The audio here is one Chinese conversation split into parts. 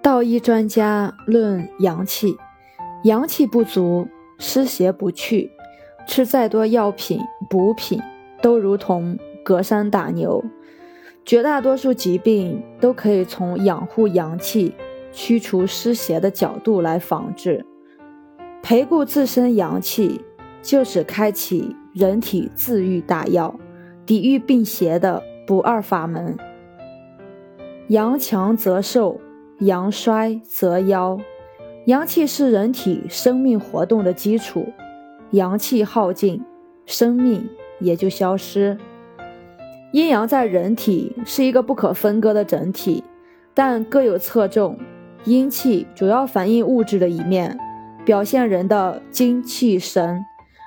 道医专家论阳气，阳气不足，湿邪不去，吃再多药品补品，都如同隔山打牛。绝大多数疾病都可以从养护阳气、驱除湿邪的角度来防治。培固自身阳气，就是开启人体自愈大药、抵御病邪的不二法门。阳强则寿。阳衰则夭，阳气是人体生命活动的基础，阳气耗尽，生命也就消失。阴阳在人体是一个不可分割的整体，但各有侧重。阴气主要反映物质的一面，表现人的精气神；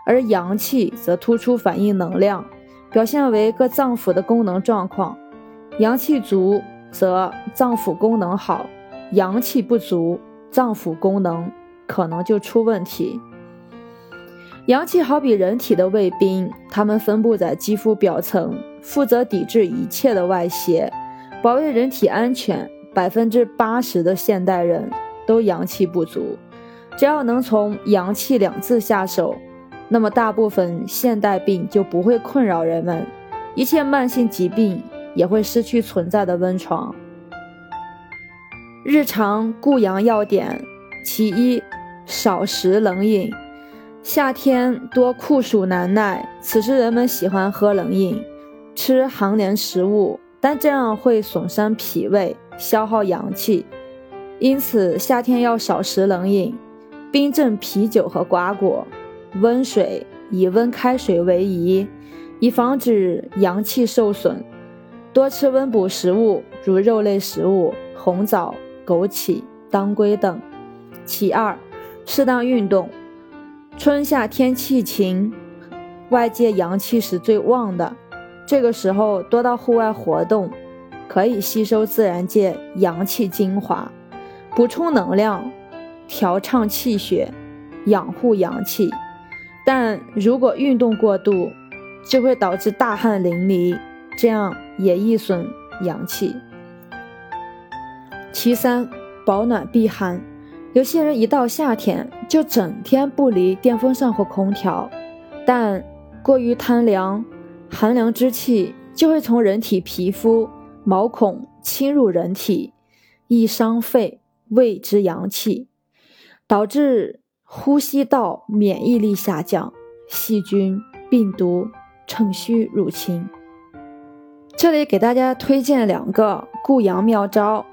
而阳气则突出反映能量，表现为各脏腑的功能状况。阳气足，则脏腑功能好。阳气不足，脏腑功能可能就出问题。阳气好比人体的卫兵，它们分布在肌肤表层，负责抵制一切的外邪，保卫人体安全。百分之八十的现代人都阳气不足，只要能从“阳气”两字下手，那么大部分现代病就不会困扰人们，一切慢性疾病也会失去存在的温床。日常固阳要点：其一，少食冷饮。夏天多酷暑难耐，此时人们喜欢喝冷饮，吃寒凉食物，但这样会损伤脾胃，消耗阳气。因此，夏天要少食冷饮，冰镇啤酒和瓜果，温水以温开水为宜，以防止阳气受损。多吃温补食物，如肉类食物、红枣。枸杞、当归等。其二，适当运动。春夏天气晴，外界阳气是最旺的，这个时候多到户外活动，可以吸收自然界阳气精华，补充能量，调畅气血，养护阳气。但如果运动过度，就会导致大汗淋漓，这样也易损阳气。其三，保暖避寒。有些人一到夏天就整天不离电风扇或空调，但过于贪凉，寒凉之气就会从人体皮肤、毛孔侵入人体，易伤肺、胃之阳气，导致呼吸道免疫力下降，细菌、病毒趁虚入侵。这里给大家推荐两个固阳妙招。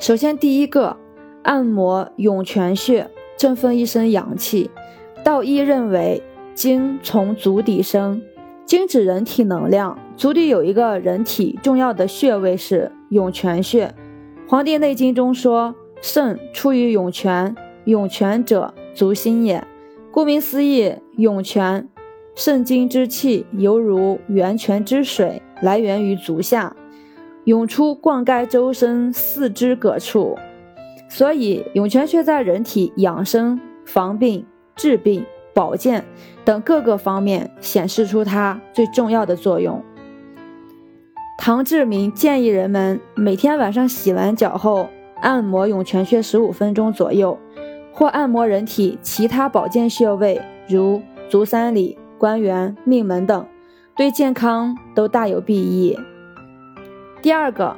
首先，第一个，按摩涌泉穴，振奋一身阳气。道医认为，精从足底生，精指人体能量。足底有一个人体重要的穴位是涌泉穴。《黄帝内经》中说：“肾出于涌泉，涌泉者，足心也。”顾名思义，涌泉，肾经之气犹如源泉之水，来源于足下。涌出灌溉周身四肢各处，所以涌泉穴在人体养生、防病、治病、保健等各个方面显示出它最重要的作用。唐志明建议人们每天晚上洗完脚后按摩涌泉穴十五分钟左右，或按摩人体其他保健穴位，如足三里、关元、命门等，对健康都大有裨益。第二个，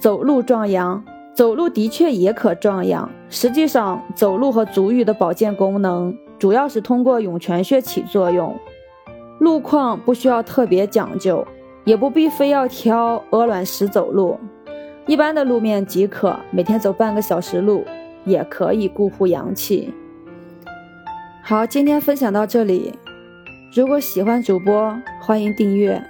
走路壮阳，走路的确也可壮阳。实际上，走路和足浴的保健功能主要是通过涌泉穴起作用。路况不需要特别讲究，也不必非要挑鹅卵石走路，一般的路面即可。每天走半个小时路，也可以固护阳气。好，今天分享到这里。如果喜欢主播，欢迎订阅。